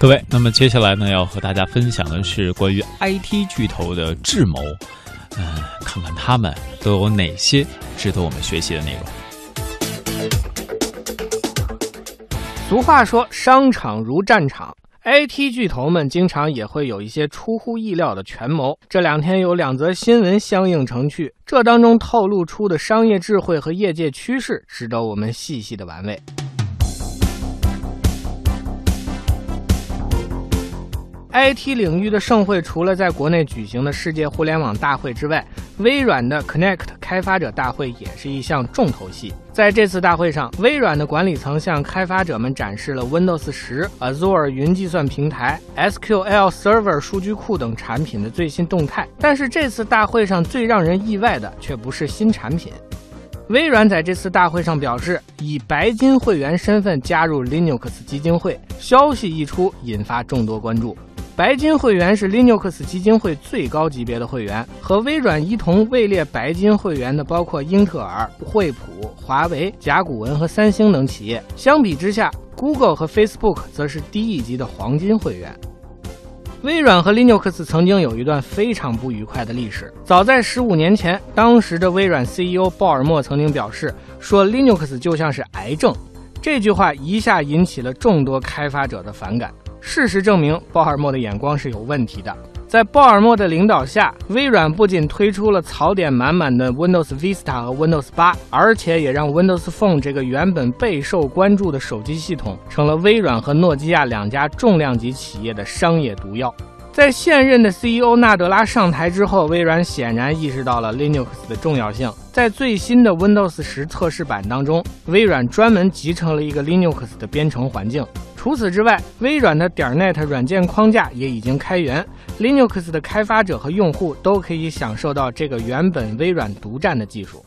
各位，那么接下来呢，要和大家分享的是关于 IT 巨头的智谋，嗯，看看他们都有哪些值得我们学习的内容。俗话说，商场如战场，IT 巨头们经常也会有一些出乎意料的权谋。这两天有两则新闻相映成趣，这当中透露出的商业智慧和业界趋势，值得我们细细的玩味。IT 领域的盛会，除了在国内举行的世界互联网大会之外，微软的 Connect 开发者大会也是一项重头戏。在这次大会上，微软的管理层向开发者们展示了 Windows 10、Azure 云计算平台、SQL Server 数据库等产品的最新动态。但是这次大会上最让人意外的却不是新产品。微软在这次大会上表示，以白金会员身份加入 Linux 基金会。消息一出，引发众多关注。白金会员是 Linux 基金会最高级别的会员，和微软一同位列白金会员的包括英特尔、惠普、华为、甲骨文和三星等企业。相比之下，Google 和 Facebook 则是低一级的黄金会员。微软和 Linux 曾经有一段非常不愉快的历史。早在十五年前，当时的微软 CEO 鲍尔默曾经表示说：“Linux 就像是癌症。”这句话一下引起了众多开发者的反感。事实证明，鲍尔默的眼光是有问题的。在鲍尔默的领导下，微软不仅推出了槽点满满的 Windows Vista 和 Windows 8，而且也让 Windows Phone 这个原本备受关注的手机系统，成了微软和诺基亚两家重量级企业的商业毒药。在现任的 CEO 纳德拉上台之后，微软显然意识到了 Linux 的重要性。在最新的 Windows 10测试版当中，微软专门集成了一个 Linux 的编程环境。除此之外，微软的点 .NET 软件框架也已经开源，Linux 的开发者和用户都可以享受到这个原本微软独占的技术。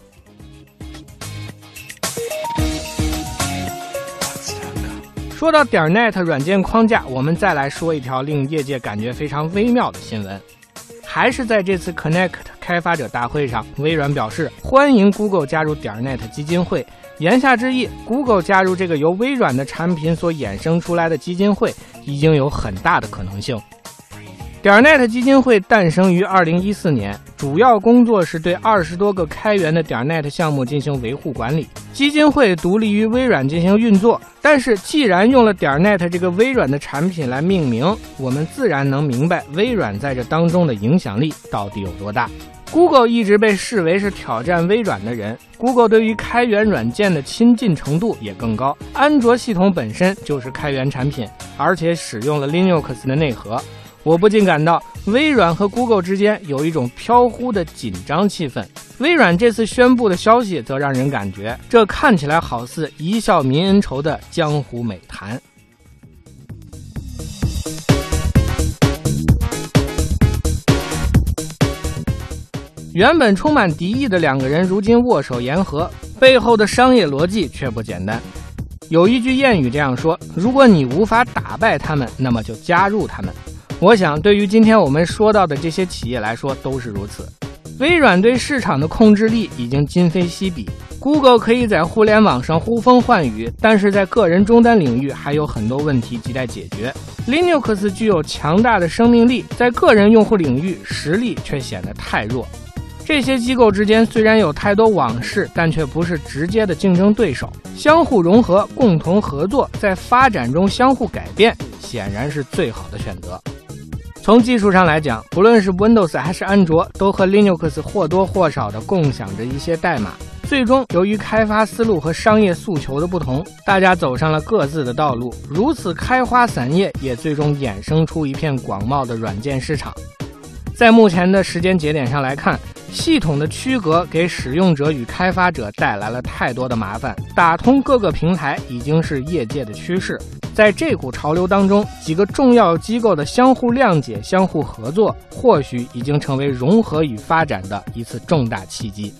说到点 .NET 软件框架，我们再来说一条令业界感觉非常微妙的新闻，还是在这次 Connect 开发者大会上，微软表示欢迎 Google 加入点 .NET 基金会。言下之意，Google 加入这个由微软的产品所衍生出来的基金会，已经有很大的可能性。点 .NET 基金会诞生于二零一四年，主要工作是对二十多个开源的点 .NET 项目进行维护管理。基金会独立于微软进行运作，但是既然用了点 .NET 这个微软的产品来命名，我们自然能明白微软在这当中的影响力到底有多大。Google 一直被视为是挑战微软的人，Google 对于开源软件的亲近程度也更高。安卓系统本身就是开源产品，而且使用了 Linux 的内核。我不禁感到，微软和 Google 之间有一种飘忽的紧张气氛。微软这次宣布的消息，则让人感觉这看起来好似一笑泯恩仇的江湖美谈。原本充满敌意的两个人，如今握手言和，背后的商业逻辑却不简单。有一句谚语这样说：“如果你无法打败他们，那么就加入他们。”我想，对于今天我们说到的这些企业来说，都是如此。微软对市场的控制力已经今非昔比，Google 可以在互联网上呼风唤雨，但是在个人终端领域还有很多问题亟待解决。Linux 具有强大的生命力，在个人用户领域实力却显得太弱。这些机构之间虽然有太多往事，但却不是直接的竞争对手，相互融合、共同合作，在发展中相互改变，显然是最好的选择。从技术上来讲，不论是 Windows 还是安卓，都和 Linux 或多或少的共享着一些代码。最终，由于开发思路和商业诉求的不同，大家走上了各自的道路。如此开花散叶，也最终衍生出一片广袤的软件市场。在目前的时间节点上来看，系统的区隔给使用者与开发者带来了太多的麻烦。打通各个平台已经是业界的趋势。在这股潮流当中，几个重要机构的相互谅解、相互合作，或许已经成为融合与发展的一次重大契机。